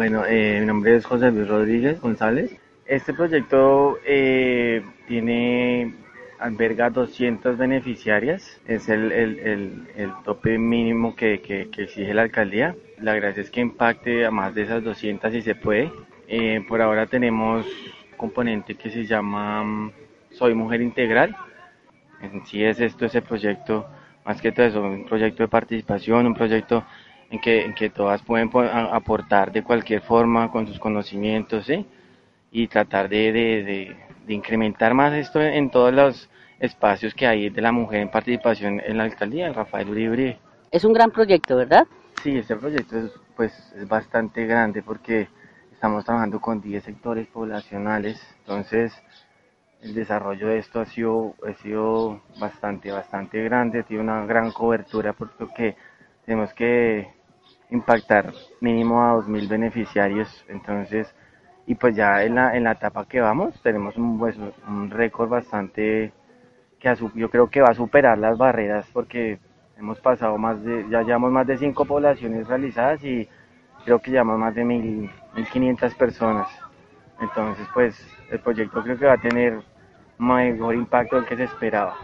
Bueno, eh, mi nombre es José Luis Rodríguez González. Este proyecto eh, tiene alberga 200 beneficiarias, es el, el, el, el tope mínimo que, que, que, exige la alcaldía. La gracia es que impacte a más de esas 200 si se puede. Eh, por ahora tenemos un componente que se llama mm, Soy Mujer Integral. En sí es esto, ese proyecto, más que todo eso, un proyecto de participación, un proyecto en que, en que todas pueden aportar de cualquier forma con sus conocimientos, ¿sí? Y tratar de, de, de, de incrementar más esto en todos los espacios que hay de la mujer en participación en la alcaldía, en Rafael Uribe. Es un gran proyecto, ¿verdad? Sí, este proyecto es, pues, es bastante grande porque estamos trabajando con 10 sectores poblacionales, entonces el desarrollo de esto ha sido, ha sido bastante, bastante grande, tiene una gran cobertura porque tenemos que impactar mínimo a 2.000 beneficiarios, entonces, y pues ya en la, en la etapa que vamos tenemos un, pues, récord bastante que yo creo que va a superar las barreras porque hemos pasado más de, ya llevamos más de cinco poblaciones realizadas y creo que llevamos más de mil, 1500 personas. Entonces, pues el proyecto creo que va a tener mayor impacto del que se esperaba.